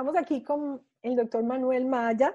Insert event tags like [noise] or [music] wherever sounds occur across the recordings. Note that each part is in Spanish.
Estamos aquí con el doctor Manuel Maya,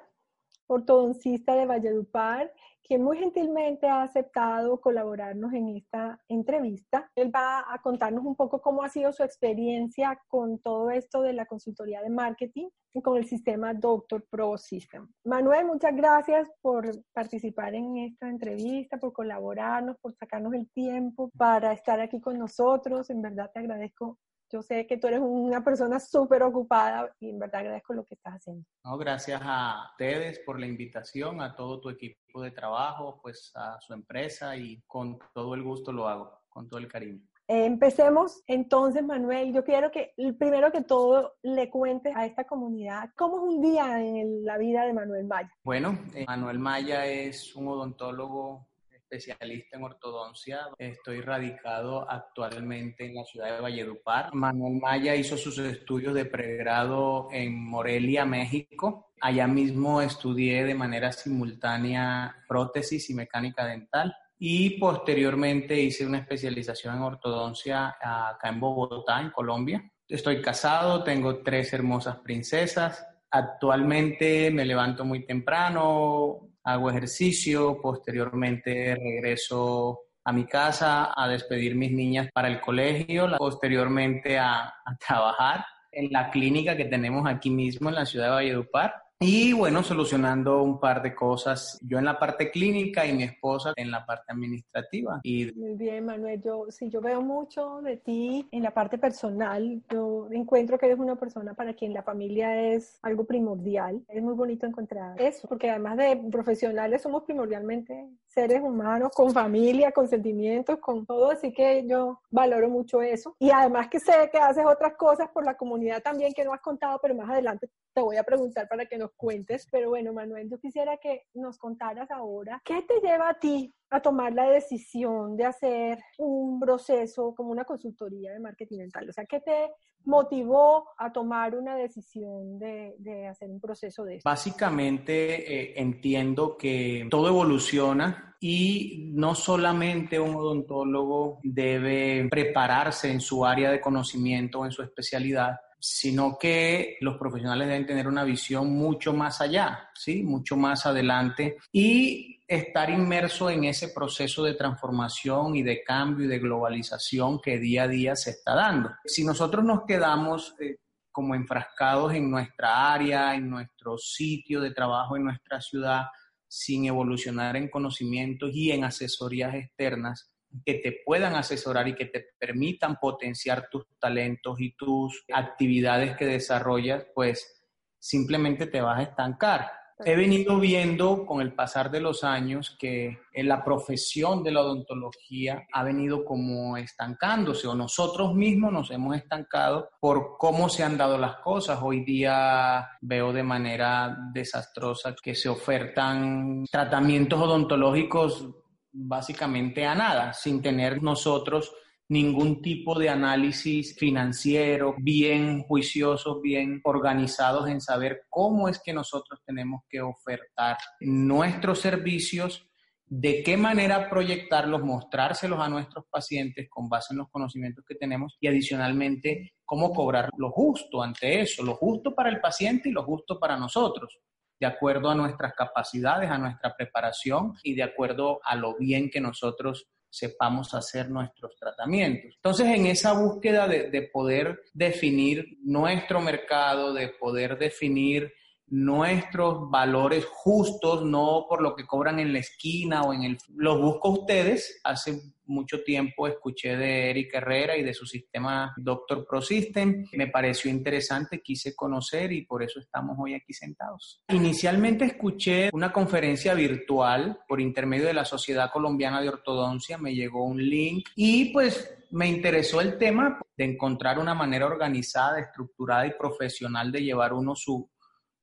ortodoncista de Valledupar, quien muy gentilmente ha aceptado colaborarnos en esta entrevista. Él va a contarnos un poco cómo ha sido su experiencia con todo esto de la consultoría de marketing y con el sistema Doctor Pro System. Manuel, muchas gracias por participar en esta entrevista, por colaborarnos, por sacarnos el tiempo para estar aquí con nosotros. En verdad te agradezco yo sé que tú eres una persona súper ocupada y en verdad agradezco lo que estás haciendo. No, gracias a ustedes por la invitación, a todo tu equipo de trabajo, pues a su empresa y con todo el gusto lo hago, con todo el cariño. empecemos entonces, Manuel. Yo quiero que primero que todo le cuentes a esta comunidad cómo es un día en la vida de Manuel Maya. Bueno, eh, Manuel Maya es un odontólogo especialista en ortodoncia. Estoy radicado actualmente en la ciudad de Valledupar. Manuel Maya hizo sus estudios de pregrado en Morelia, México. Allá mismo estudié de manera simultánea prótesis y mecánica dental. Y posteriormente hice una especialización en ortodoncia acá en Bogotá, en Colombia. Estoy casado, tengo tres hermosas princesas. Actualmente me levanto muy temprano, hago ejercicio, posteriormente regreso a mi casa a despedir mis niñas para el colegio, posteriormente a, a trabajar en la clínica que tenemos aquí mismo en la ciudad de Valledupar y bueno, solucionando un par de cosas, yo en la parte clínica y mi esposa en la parte administrativa. Y... Muy bien, Manuel, yo sí, yo veo mucho de ti en la parte personal. Yo encuentro que eres una persona para quien la familia es algo primordial. Es muy bonito encontrar eso, porque además de profesionales somos primordialmente seres humanos con familia, con sentimientos, con todo, así que yo valoro mucho eso. Y además que sé que haces otras cosas por la comunidad también que no has contado, pero más adelante te voy a preguntar para que nos cuentes. Pero bueno, Manuel, yo quisiera que nos contaras ahora, ¿qué te lleva a ti a tomar la decisión de hacer un proceso como una consultoría de marketing mental? O sea, ¿qué te motivó a tomar una decisión de, de hacer un proceso de eso? Básicamente eh, entiendo que todo evoluciona y no solamente un odontólogo debe prepararse en su área de conocimiento o en su especialidad, sino que los profesionales deben tener una visión mucho más allá, ¿sí? Mucho más adelante y estar inmerso en ese proceso de transformación y de cambio y de globalización que día a día se está dando. Si nosotros nos quedamos eh, como enfrascados en nuestra área, en nuestro sitio de trabajo, en nuestra ciudad, sin evolucionar en conocimientos y en asesorías externas, que te puedan asesorar y que te permitan potenciar tus talentos y tus actividades que desarrollas, pues simplemente te vas a estancar. He venido viendo con el pasar de los años que en la profesión de la odontología ha venido como estancándose o nosotros mismos nos hemos estancado por cómo se han dado las cosas. Hoy día veo de manera desastrosa que se ofertan tratamientos odontológicos básicamente a nada, sin tener nosotros ningún tipo de análisis financiero, bien juiciosos, bien organizados en saber cómo es que nosotros tenemos que ofertar nuestros servicios, de qué manera proyectarlos, mostrárselos a nuestros pacientes con base en los conocimientos que tenemos y adicionalmente cómo cobrar lo justo ante eso, lo justo para el paciente y lo justo para nosotros de acuerdo a nuestras capacidades, a nuestra preparación y de acuerdo a lo bien que nosotros sepamos hacer nuestros tratamientos. Entonces, en esa búsqueda de, de poder definir nuestro mercado, de poder definir nuestros valores justos, no por lo que cobran en la esquina o en el... Los busco ustedes. Hace mucho tiempo escuché de Eric Herrera y de su sistema Doctor Pro System. Me pareció interesante, quise conocer y por eso estamos hoy aquí sentados. Inicialmente escuché una conferencia virtual por intermedio de la Sociedad Colombiana de Ortodoncia. Me llegó un link y pues me interesó el tema de encontrar una manera organizada, estructurada y profesional de llevar uno su,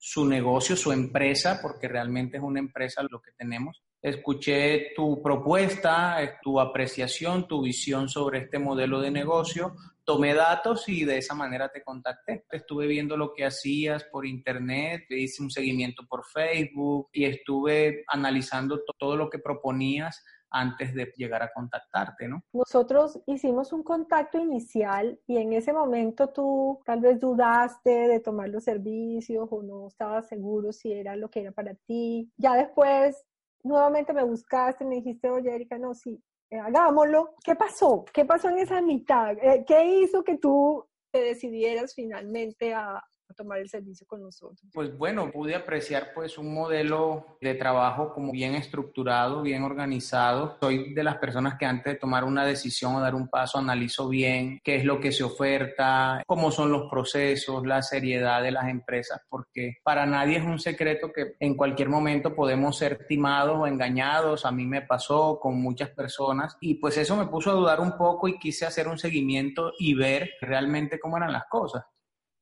su negocio, su empresa, porque realmente es una empresa lo que tenemos. Escuché tu propuesta, tu apreciación, tu visión sobre este modelo de negocio, tomé datos y de esa manera te contacté. Estuve viendo lo que hacías por internet, te hice un seguimiento por Facebook y estuve analizando todo lo que proponías antes de llegar a contactarte, ¿no? Nosotros hicimos un contacto inicial y en ese momento tú tal vez dudaste de tomar los servicios o no estabas seguro si era lo que era para ti. Ya después nuevamente me buscaste, me dijiste, oye, Erika, no, sí, eh, hagámoslo. ¿Qué pasó? ¿Qué pasó en esa mitad? Eh, ¿Qué hizo que tú te decidieras finalmente a, tomar el servicio con nosotros? Pues bueno, pude apreciar pues un modelo de trabajo como bien estructurado, bien organizado. Soy de las personas que antes de tomar una decisión o dar un paso analizo bien qué es lo que se oferta, cómo son los procesos, la seriedad de las empresas, porque para nadie es un secreto que en cualquier momento podemos ser timados o engañados. A mí me pasó con muchas personas y pues eso me puso a dudar un poco y quise hacer un seguimiento y ver realmente cómo eran las cosas.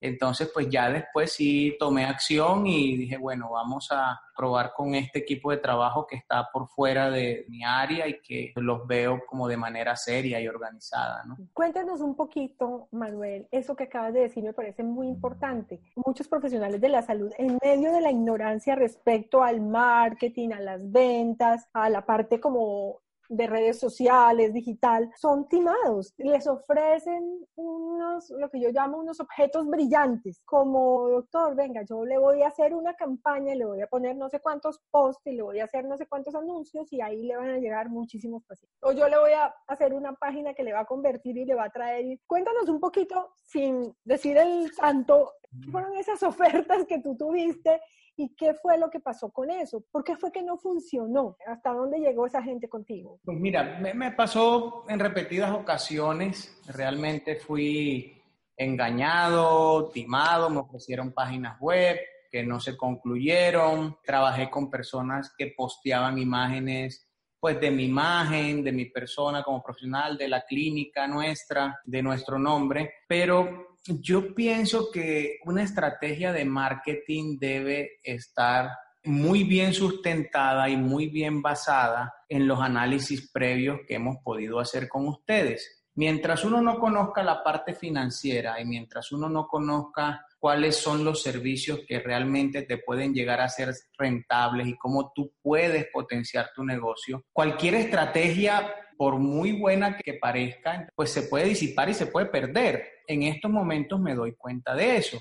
Entonces, pues ya después sí tomé acción y dije, bueno, vamos a probar con este equipo de trabajo que está por fuera de mi área y que los veo como de manera seria y organizada, ¿no? Cuéntanos un poquito, Manuel, eso que acabas de decir me parece muy importante. Muchos profesionales de la salud, en medio de la ignorancia respecto al marketing, a las ventas, a la parte como de redes sociales, digital, son timados. Les ofrecen unos, lo que yo llamo unos objetos brillantes, como doctor, venga, yo le voy a hacer una campaña, le voy a poner no sé cuántos posts y le voy a hacer no sé cuántos anuncios y ahí le van a llegar muchísimos pacientes. O yo le voy a hacer una página que le va a convertir y le va a traer. Cuéntanos un poquito, sin decir el santo, fueron esas ofertas que tú tuviste ¿Y qué fue lo que pasó con eso? ¿Por qué fue que no funcionó? ¿Hasta dónde llegó esa gente contigo? Pues mira, me, pasó en repetidas ocasiones. Realmente fui engañado, timado, me ofrecieron páginas web que no se concluyeron. Trabajé con personas que posteaban imágenes pues de mi imagen, de mi persona como profesional, de la clínica nuestra, de nuestro nombre, pero yo pienso que una estrategia de marketing debe estar muy bien sustentada y muy bien basada en los análisis previos que hemos podido hacer con ustedes. Mientras uno no conozca la parte financiera y mientras uno no conozca cuáles son los servicios que realmente te pueden llegar a ser rentables y cómo tú puedes potenciar tu negocio, cualquier estrategia, por muy buena que parezca, pues se puede disipar y se puede perder en estos momentos me doy cuenta de eso,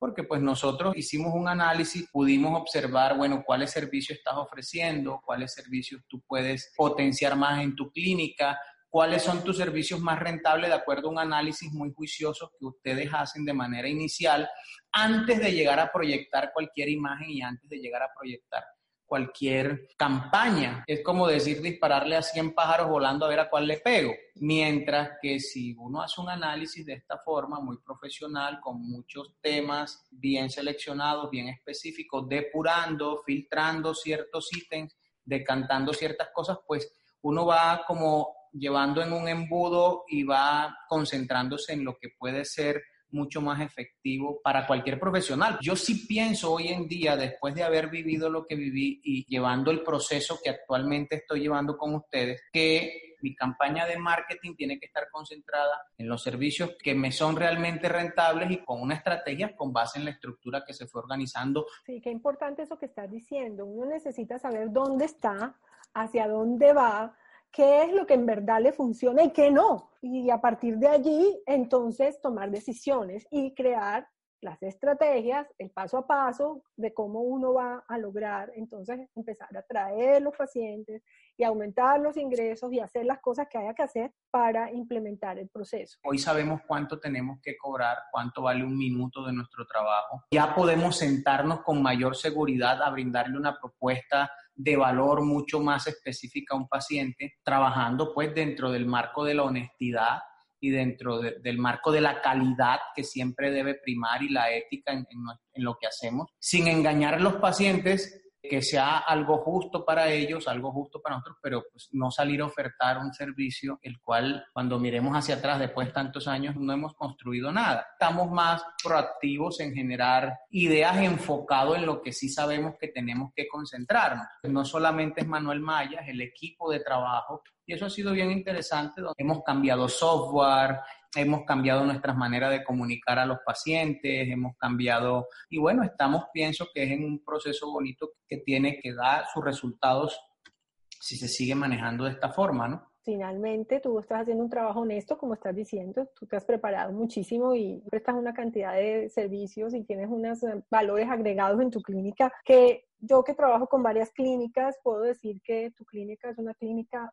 porque pues nosotros hicimos un análisis, pudimos observar, bueno, cuáles servicios estás ofreciendo, cuáles servicios tú puedes potenciar más en tu clínica, cuáles son tus servicios más rentables de acuerdo a un análisis muy juicioso que ustedes hacen de manera inicial antes de llegar a proyectar cualquier imagen y antes de llegar a proyectar cualquier campaña. Es como decir dispararle a 100 pájaros volando a ver a cuál le pego. Mientras que si uno hace un análisis de esta forma, muy profesional, con muchos temas bien seleccionados, bien específicos, depurando, filtrando ciertos ítems, decantando ciertas cosas, pues uno va como llevando en un embudo y va concentrándose en lo que puede ser mucho más efectivo para cualquier profesional. Yo sí pienso hoy en día, después de haber vivido lo que viví y llevando el proceso que actualmente estoy llevando con ustedes, que mi campaña de marketing tiene que estar concentrada en los servicios que me son realmente rentables y con una estrategia con base en la estructura que se fue organizando. Sí, qué importante eso que estás diciendo. Uno necesita saber dónde está, hacia dónde va, qué es lo que en verdad le funciona y qué no. Y a partir de allí, entonces, tomar decisiones y crear las estrategias, el paso a paso de cómo uno va a lograr entonces empezar a traer los pacientes y aumentar los ingresos y hacer las cosas que haya que hacer para implementar el proceso. Hoy sabemos cuánto tenemos que cobrar, cuánto vale un minuto de nuestro trabajo. Ya podemos sentarnos con mayor seguridad a brindarle una propuesta de valor mucho más específica a un paciente, trabajando pues dentro del marco de la honestidad y dentro del marco de la calidad que siempre debe primar y la ética en, en, lo que hacemos, sin engañar a los pacientes, que sea algo justo para ellos, algo justo para nosotros, pero pues no salir a ofertar un servicio el cual cuando miremos hacia atrás después de tantos años no hemos construido nada. Estamos más proactivos en generar ideas enfocado en lo que sí sabemos que tenemos que concentrarnos. No solamente es Manuel Maya, es el equipo de trabajo y eso ha sido bien interesante. Hemos cambiado software, hemos cambiado nuestras maneras de comunicar a los pacientes, hemos cambiado, y bueno, estamos, pienso que es en un proceso bonito que tiene que dar sus resultados si se sigue manejando de esta forma, ¿no? Finalmente, tú estás haciendo un trabajo honesto, como estás diciendo, tú te has preparado muchísimo y prestas una cantidad de servicios y tienes unos eh, valores agregados en tu clínica que yo que trabajo con varias clínicas, puedo decir que tu clínica es una clínica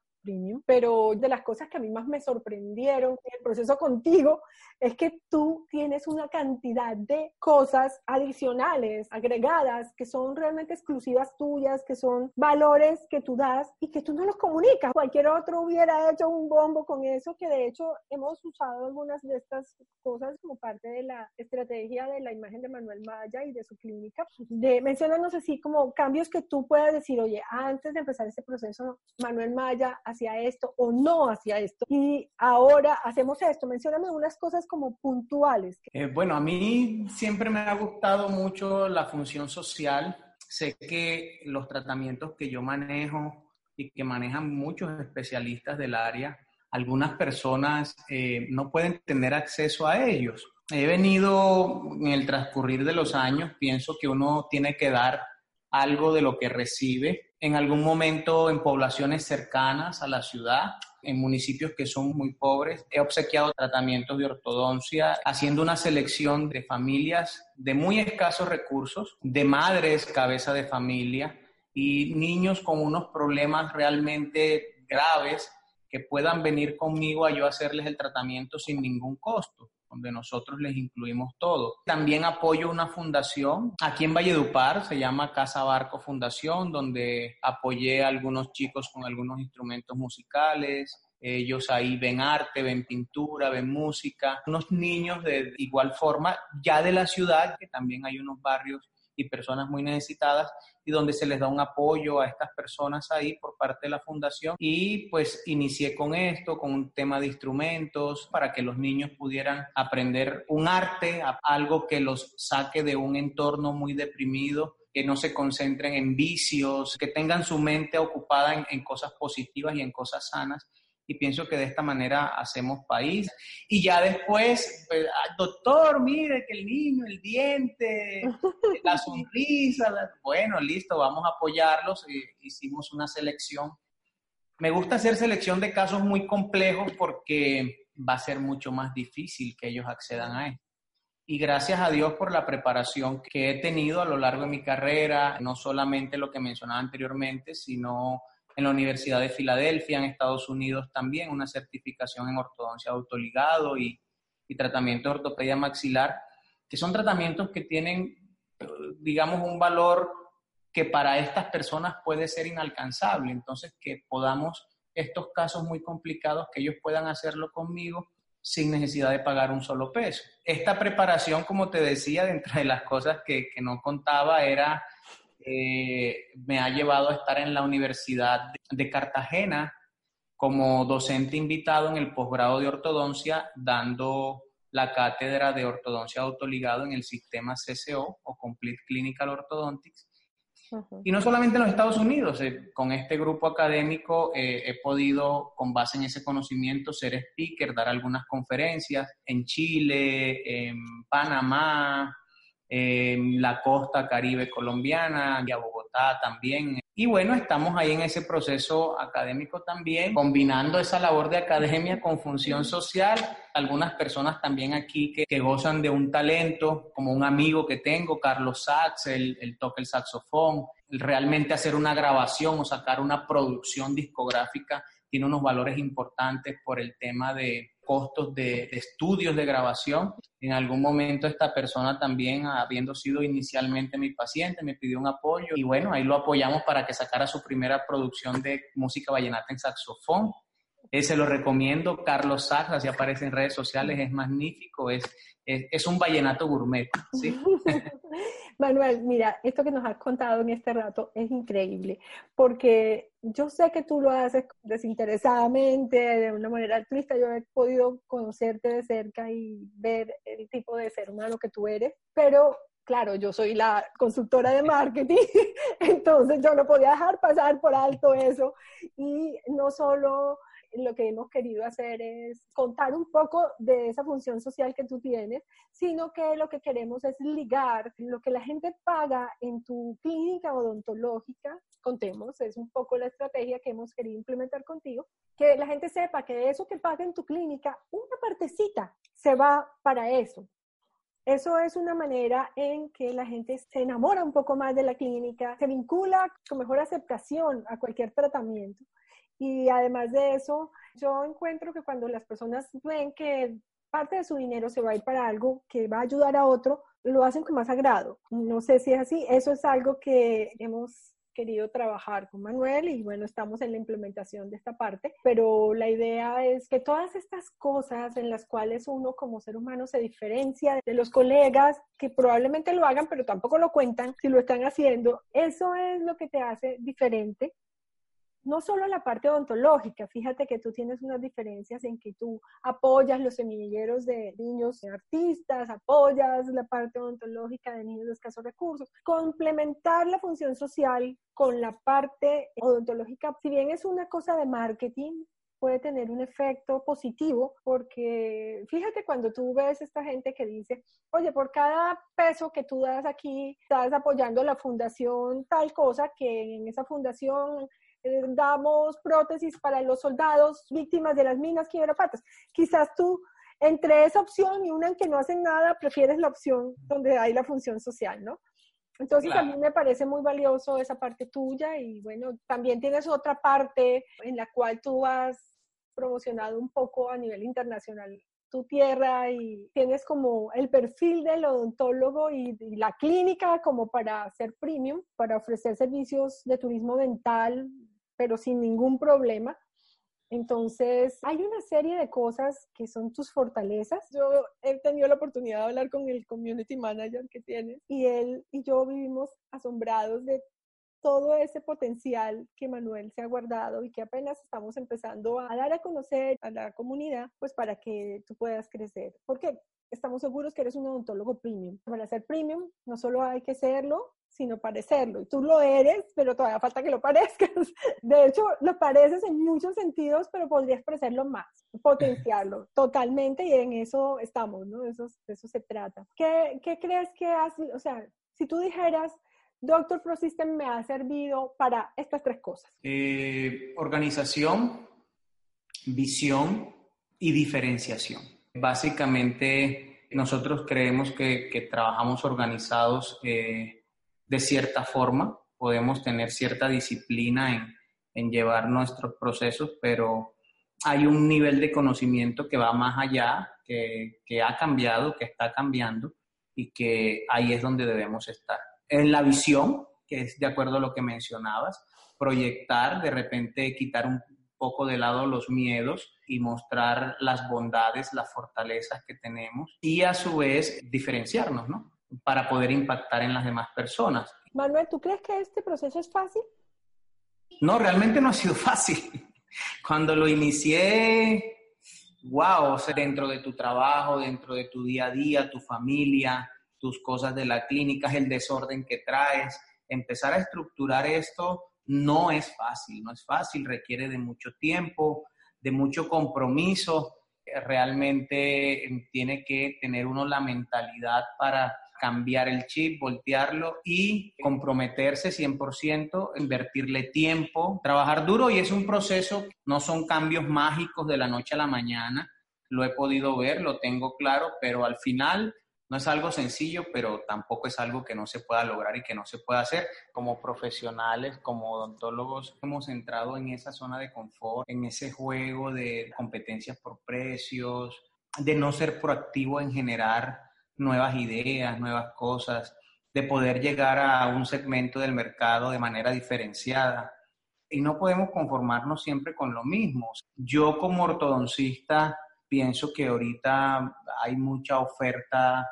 pero de las cosas que a mí más me sorprendieron en el proceso contigo es que tú tienes una cantidad de cosas adicionales, agregadas, que son realmente exclusivas tuyas, que son valores que tú das y que tú no los comunicas. Cualquier otro hubiera hecho un bombo con eso, que de hecho hemos usado algunas de estas cosas como parte de la estrategia de la imagen de Manuel Maya y de su clínica. De, mencionarnos así como cambios que tú puedas decir, oye, antes de empezar este proceso, Manuel Maya hacia esto o no hacia esto y ahora hacemos esto. Mencióname unas cosas como puntuales. Eh, bueno, a mí siempre me ha gustado mucho la función social. Sé que los tratamientos que yo manejo y que manejan muchos especialistas del área, algunas personas eh, no pueden tener acceso a ellos. He venido en el transcurrir de los años, pienso que uno tiene que dar algo de lo que recibe en algún momento en poblaciones cercanas a la ciudad, en municipios que son muy pobres. He obsequiado tratamientos de ortodoncia, haciendo una selección de familias de muy escasos recursos, de madres cabeza de familia y niños con unos problemas realmente graves que puedan venir conmigo a yo hacerles el tratamiento sin ningún costo donde nosotros les incluimos todo. También apoyo una fundación aquí en Valledupar, se llama Casa Barco Fundación, donde apoyé a algunos chicos con algunos instrumentos musicales. Ellos ahí ven arte, ven pintura, ven música. Unos niños de igual forma, ya de la ciudad, que también hay unos barrios y personas muy necesitadas y donde se les da un apoyo a estas personas ahí por parte de la fundación. Y pues inicié con esto, con un tema de instrumentos para que los niños pudieran aprender un arte, algo que los saque de un entorno muy deprimido que no se concentren en vicios, que tengan su mente ocupada en, en cosas positivas y en cosas sanas y pienso que de esta manera hacemos país. Y ya después, pues, doctor, mire que el niño, el diente, [laughs] la sonrisa, bueno, listo, vamos a apoyarlos. hicimos una selección. Me gusta hacer selección de casos muy complejos porque va a ser mucho más difícil que ellos accedan a esto. Y gracias a Dios por la preparación que he tenido a lo largo de mi carrera, no solamente lo que mencionaba anteriormente, sino en la Universidad de Filadelfia, en Estados Unidos también, una certificación en ortodoncia autoligado y, y tratamiento de ortopedia maxilar, que son tratamientos que tienen, digamos, un valor que para estas personas puede ser inalcanzable. Entonces, que podamos estos casos muy complicados, que ellos puedan hacerlo conmigo sin necesidad de pagar un solo peso. Esta preparación, como te decía, dentro de las cosas que, que no contaba, era eh, me ha llevado a estar en la Universidad de Cartagena como docente invitado en el posgrado de ortodoncia, dando la cátedra de ortodoncia autoligado en el sistema CCO o Complete Clinical Orthodontics. Y no solamente en los Estados Unidos, eh, con este grupo académico eh, he podido, con base en ese conocimiento, ser speaker, dar algunas conferencias en Chile, en Panamá, en la costa caribe colombiana y a Bogotá también. Y bueno, estamos ahí en ese proceso académico también, combinando esa labor de academia con función social. Algunas personas también aquí que, gozan de un talento, como un amigo que tengo, Carlos Sachs, él, él toca el saxofón. Realmente hacer una grabación o sacar una producción discográfica tiene unos valores importantes por el tema de costos de, estudios de grabación. En algún momento esta persona también, habiendo sido inicialmente mi paciente, me pidió un apoyo y bueno, ahí lo apoyamos para que sacara su primera producción de música vallenata en saxofón. Eh, se lo recomiendo, Carlos Sachs, así aparece en redes sociales, es magnífico, es, es, un vallenato gourmet. ¿sí? [laughs] Manuel, mira, esto que nos has contado en este rato es increíble, porque yo sé que tú lo haces desinteresadamente, de una manera altruista. Yo he podido conocerte de cerca y ver el tipo de ser humano que tú eres, pero claro, yo soy la consultora de marketing, [laughs] entonces yo no podía dejar pasar por alto eso. Y no solo lo que hemos querido hacer es contar un poco de esa función social que tú tienes, sino que lo que queremos es ligar lo que la gente paga en tu clínica odontológica, contemos, es un poco la estrategia que hemos querido implementar contigo, que la gente sepa que eso que paga en tu clínica, una partecita se va para eso. Eso es una manera en que la gente se enamora un poco más de la clínica, se vincula con mejor aceptación a cualquier tratamiento y además de eso, yo encuentro que cuando las personas ven que parte de su dinero se va a ir para algo que va a ayudar a otro, lo hacen con más agrado. No sé si es así, eso es algo que hemos querido trabajar con Manuel y bueno, estamos en la implementación de esta parte, pero la idea es que todas estas cosas en las cuales uno como ser humano se diferencia de los colegas que probablemente lo hagan, pero tampoco lo cuentan si lo están haciendo, eso es lo que te hace diferente no solo la parte odontológica, fíjate que tú tienes unas diferencias en que tú apoyas los semilleros de niños artistas, apoyas la parte odontológica de niños de escasos recursos. Complementar la función social con la parte odontológica, si bien es una cosa de marketing, puede tener un efecto positivo porque fíjate cuando tú ves esta gente que dice, oye, por cada peso que tú das aquí, estás apoyando la fundación tal cosa que en esa fundación damos prótesis para los soldados víctimas de las minas quiebrapatas. Quizás tú, entre esa opción y una en que no hacen nada, prefieres la opción donde hay la función social, ¿no? Entonces a mí me parece muy valioso esa parte tuya y bueno, también tienes otra parte en la cual tú has promocionado un poco a nivel internacional tu tierra y tienes como el perfil del odontólogo y, y, la clínica como para ser premium, para ofrecer servicios de turismo dental pero sin ningún problema. Entonces, hay una serie de cosas que son tus fortalezas. Yo he tenido la oportunidad de hablar con el community manager que tienes y él y yo vivimos asombrados de todo ese potencial que Manuel se ha guardado y que apenas estamos empezando a dar a conocer a la comunidad, pues para que tú puedas crecer. Porque estamos seguros que eres un odontólogo premium. Para ser premium, no solo hay que serlo, sino parecerlo. Y tú lo eres, pero todavía falta que lo parezcas. [laughs] De hecho, lo pareces en muchos sentidos, pero podrías parecerlo más, potenciarlo [laughs] totalmente y en eso estamos, ¿no? Eso, eso se trata. ¿Qué, qué crees que hace? O sea, si tú dijeras, Doctor Pro System me ha servido para estas tres cosas. Eh, organización, visión y diferenciación. Básicamente, nosotros creemos que, trabajamos organizados. Eh, de cierta forma, podemos tener cierta disciplina en, en llevar nuestros procesos, pero hay un nivel de conocimiento que va más allá, que, que, ha cambiado, que está cambiando y que ahí es donde debemos estar. En la visión, que es de acuerdo a lo que mencionabas, proyectar, de repente quitar un poco de lado los miedos y mostrar las bondades, las fortalezas que tenemos y a su vez diferenciarnos, ¿no? para poder impactar en las demás personas. Manuel, ¿tú crees que este proceso es fácil? No, realmente no ha sido fácil. Cuando lo inicié, wow, dentro de tu trabajo, dentro de tu día a día, tu familia, tus cosas de la clínica, el desorden que traes, empezar a estructurar esto no es fácil, no es fácil, requiere de mucho tiempo, de mucho compromiso. Realmente em, tiene que tener uno la mentalidad para cambiar el chip, voltearlo y comprometerse 100%, invertirle tiempo, trabajar duro y es un proceso, no son cambios mágicos de la noche a la mañana, lo he podido ver, lo tengo claro, pero al final no es algo sencillo, pero tampoco es algo que no se pueda lograr y que no se pueda hacer. Como profesionales, como odontólogos, hemos entrado en esa zona de confort, en ese juego de competencias por precios, de no ser proactivo en generar nuevas ideas, nuevas cosas, de poder llegar a un segmento del mercado de manera diferenciada. y no podemos conformarnos siempre con lo mismo. Yo como ortodoncista pienso que ahorita hay mucha oferta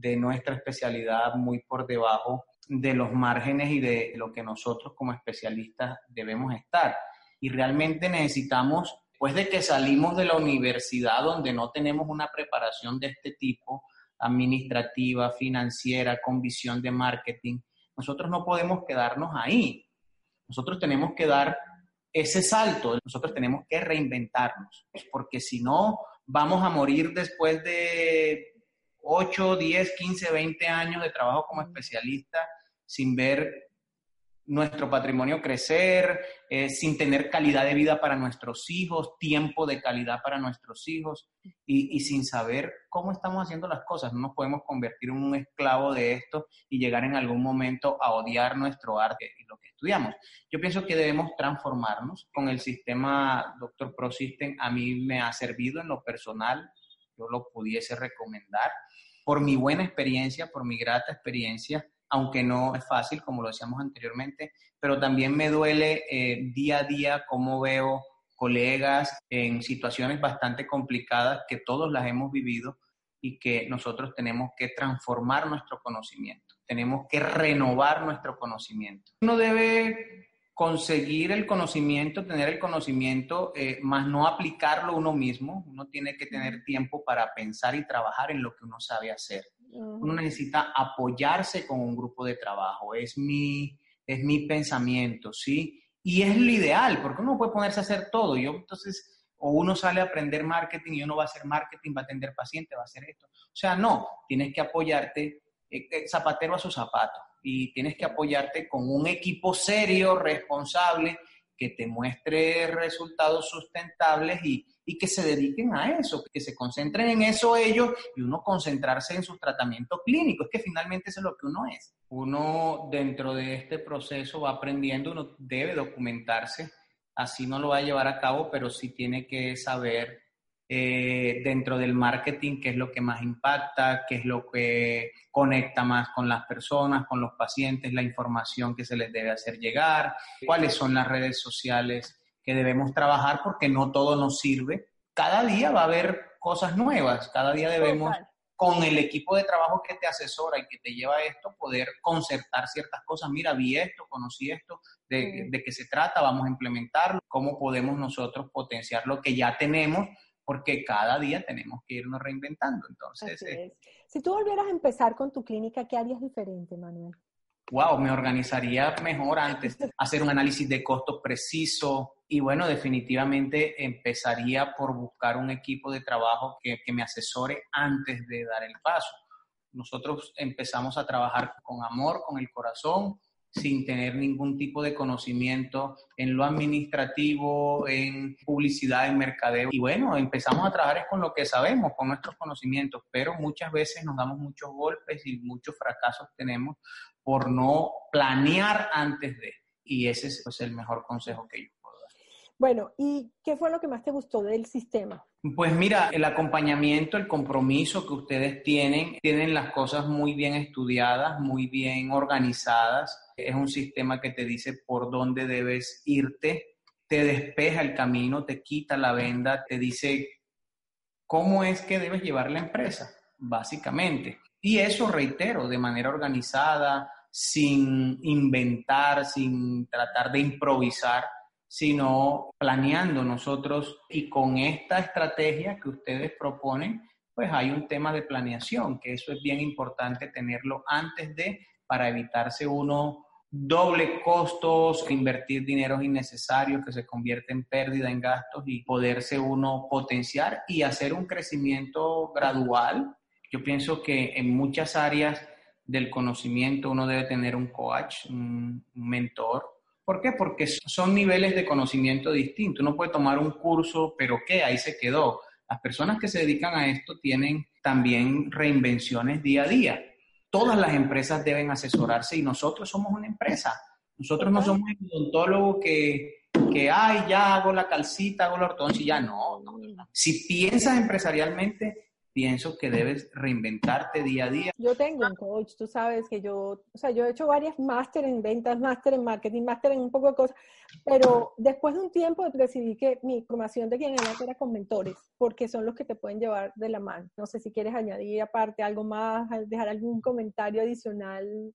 de nuestra especialidad muy por debajo de los márgenes y de lo que nosotros como especialistas debemos estar. Y realmente necesitamos, pues de que salimos de la universidad donde no tenemos una preparación de este tipo, administrativa, financiera, con visión de marketing, nosotros no podemos quedarnos ahí. Nosotros tenemos que dar ese salto, nosotros tenemos que reinventarnos, porque si no, vamos a morir después de 8, 10, 15, 20 años de trabajo como especialista sin ver nuestro patrimonio crecer, eh, sin tener calidad de vida para nuestros hijos, tiempo de calidad para nuestros hijos y, sin saber cómo estamos haciendo las cosas. No nos podemos convertir en un esclavo de esto y llegar en algún momento a odiar nuestro arte y lo que estudiamos. Yo pienso que debemos transformarnos. Con el sistema Doctor ProSystem a mí me ha servido en lo personal, yo lo pudiese recomendar por mi buena experiencia, por mi grata experiencia aunque no es fácil, como lo decíamos anteriormente, pero también me duele eh, día a día cómo veo colegas en situaciones bastante complicadas que todos las hemos vivido y que nosotros tenemos que transformar nuestro conocimiento, tenemos que renovar nuestro conocimiento. Uno debe conseguir el conocimiento, tener el conocimiento, eh, más no aplicarlo uno mismo. Uno tiene que tener tiempo para pensar y trabajar en lo que uno sabe hacer. Uno necesita apoyarse con un grupo de trabajo. Es mi, es mi pensamiento, ¿sí? Y es lo ideal, porque uno puede ponerse a hacer todo. Yo, entonces, o uno sale a aprender marketing y uno va a hacer marketing, va a atender pacientes, va a hacer esto. O sea, no, tienes que apoyarte eh, eh, zapatero a su zapato y tienes que apoyarte con un equipo serio, responsable, que te muestre resultados sustentables y, y que se dediquen a eso, que se concentren en eso ellos y uno concentrarse en su tratamiento clínico. Es que finalmente eso es lo que uno es. Uno dentro de este proceso va aprendiendo, uno debe documentarse, así no lo va a llevar a cabo, pero sí tiene que saber eh, dentro del marketing, qué es lo que más impacta, qué es lo que conecta más con las personas, con los pacientes, la información que se les debe hacer llegar, cuáles son las redes sociales que debemos trabajar porque no todo nos sirve. Cada día va a haber cosas nuevas, cada día debemos con el equipo de trabajo que te asesora y que te lleva a esto, poder concertar ciertas cosas. Mira, vi esto, conocí esto, de, de qué se trata, vamos a implementarlo, cómo podemos nosotros potenciar lo que ya tenemos porque cada día tenemos que irnos reinventando. Entonces, eh, si tú volvieras a empezar con tu clínica, ¿qué harías diferente, Manuel? Wow, me organizaría mejor antes, [laughs] hacer un análisis de costos preciso y bueno, definitivamente empezaría por buscar un equipo de trabajo que, que me asesore antes de dar el paso. Nosotros empezamos a trabajar con amor, con el corazón, sin tener ningún tipo de conocimiento en lo administrativo, en publicidad, en mercadeo. Y bueno, empezamos a trabajar con lo que sabemos, con nuestros conocimientos, pero muchas veces nos damos muchos golpes y muchos fracasos tenemos por no planear antes de. Y ese es pues, el mejor consejo que yo puedo dar. Bueno, ¿y qué fue lo que más te gustó del sistema? Pues mira, el acompañamiento, el compromiso que ustedes tienen, tienen las cosas muy bien estudiadas, muy bien organizadas es un sistema que te dice por dónde debes irte, te despeja el camino, te quita la venda, te dice cómo es que debes llevar la empresa, básicamente. Y eso, reitero, de manera organizada, sin inventar, sin tratar de improvisar, sino planeando nosotros y con esta estrategia que ustedes proponen, pues hay un tema de planeación, que eso es bien importante tenerlo antes de, para evitarse uno doble costos, invertir dinero innecesarios que se convierte en pérdida en gastos y poderse uno potenciar y hacer un crecimiento gradual. Yo pienso que en muchas áreas del conocimiento uno debe tener un coach, un mentor. ¿Por qué? Porque son niveles de conocimiento distintos. Uno puede tomar un curso, pero ¿qué? Ahí se quedó. Las personas que se dedican a esto tienen también reinvenciones día a día todas las empresas deben asesorarse y nosotros somos una empresa. Nosotros no somos el odontólogo que, que, ay, ya hago la calcita, hago la ortodoncia ya no, no. Si piensas empresarialmente, pienso que debes reinventarte día a día. Yo tengo un coach, tú sabes que yo, o sea, yo he hecho varias máster en ventas, máster en marketing, máster en un poco de cosas, pero después de un tiempo decidí que mi formación de quien era era con mentores, porque son los que te pueden llevar de la mano. No sé si quieres añadir aparte algo más, dejar algún comentario adicional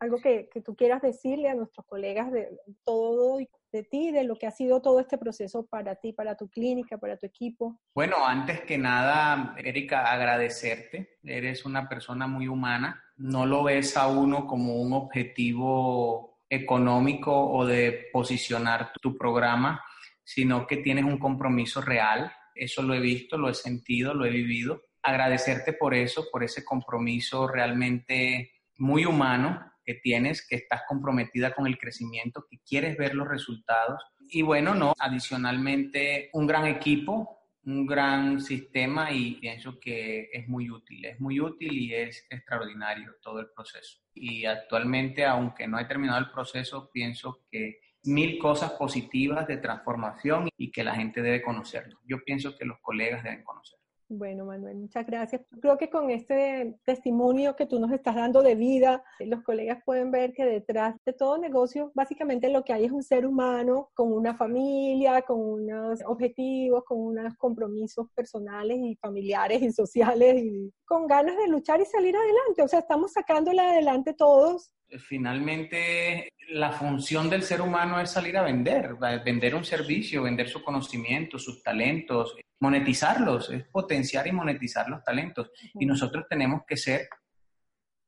algo que, que, tú quieras decirle a nuestros colegas de todo de ti, de lo que ha sido todo este proceso para ti, para tu clínica, para tu equipo. Bueno, antes que nada, Erika, agradecerte. Eres una persona muy humana. No lo ves a uno como un objetivo económico o de posicionar tu programa, sino que tienes un compromiso real. Eso lo he visto, lo he sentido, lo he vivido. Agradecerte por eso, por ese compromiso realmente muy humano que tienes, que estás comprometida con el crecimiento, que quieres ver los resultados. Y bueno, no, adicionalmente un gran equipo, un gran sistema y pienso que es muy útil, es muy útil y es extraordinario todo el proceso. Y actualmente, aunque no he terminado el proceso, pienso que mil cosas positivas de transformación y que la gente debe conocerlo. Yo pienso que los colegas deben conocerlo. Bueno, Manuel, muchas gracias. Creo que con este testimonio que tú nos estás dando de vida, los colegas pueden ver que detrás de todo negocio, básicamente lo que hay es un ser humano con una familia, con unos objetivos, con unos compromisos personales y familiares y sociales y con ganas de luchar y salir adelante. O sea, estamos sacándola adelante todos finalmente la función del ser humano es salir a vender, vender un servicio, vender su conocimiento, sus talentos, monetizarlos, es potenciar y monetizar los talentos. Y nosotros tenemos que ser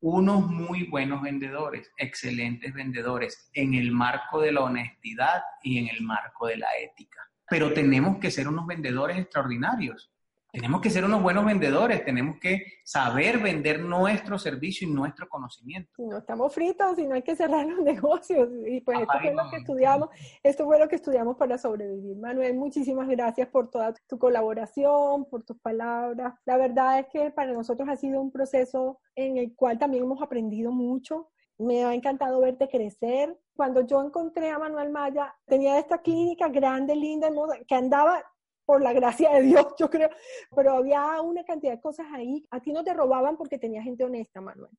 unos muy buenos vendedores, excelentes vendedores, en el marco de la honestidad y en el marco de la ética. Pero tenemos que ser unos vendedores extraordinarios. Tenemos que ser unos buenos vendedores, tenemos que saber vender nuestro servicio y nuestro conocimiento. Si no estamos fritos, si no hay que cerrar los [laughs] negocios. Y pues esto fue lo que estudiamos, esto fue lo que estudiamos para sobrevivir. Manuel, muchísimas gracias por toda tu colaboración, por tus palabras. La verdad es que para nosotros ha sido un proceso en el cual también hemos aprendido mucho. Me ha encantado verte crecer. Cuando yo encontré a Manuel Maya, tenía esta clínica grande, linda, hermosa, que andaba por la gracia de Dios, yo creo, pero había una cantidad de cosas ahí. A ti no te robaban porque tenía gente honesta, Manuel.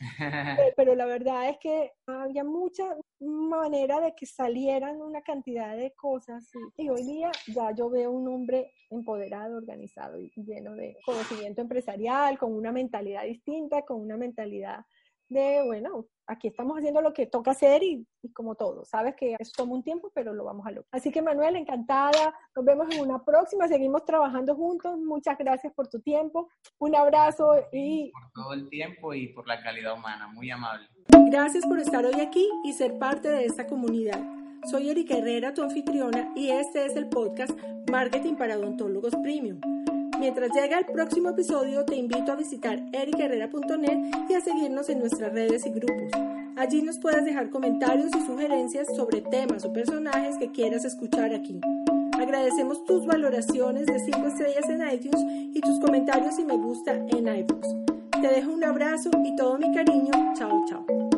[laughs] pero la verdad es que había mucha manera de que salieran una cantidad de cosas y hoy día ya yo veo un hombre empoderado, organizado y lleno de conocimiento empresarial, con una mentalidad distinta, con una mentalidad de, bueno, aquí estamos haciendo lo que toca hacer y, como todo, sabes que eso toma un tiempo, pero lo vamos a lograr. Así que Manuel, encantada, nos vemos en una próxima, seguimos trabajando juntos, muchas gracias por tu tiempo, un abrazo y... Por todo el tiempo y por la calidad humana, muy amable. Gracias por estar hoy aquí y ser parte de esta comunidad. Soy Erika Herrera, tu anfitriona, y este es el podcast Marketing para Odontólogos Premium. Mientras llega el próximo episodio, te invito a visitar ericherrera.net y a seguirnos en nuestras redes y grupos. Allí nos puedes dejar comentarios y sugerencias sobre temas o personajes que quieras escuchar aquí. Agradecemos tus valoraciones de 5 estrellas en iTunes y tus comentarios y me gusta en iBooks. Te dejo un abrazo y todo mi cariño. Chao, chao.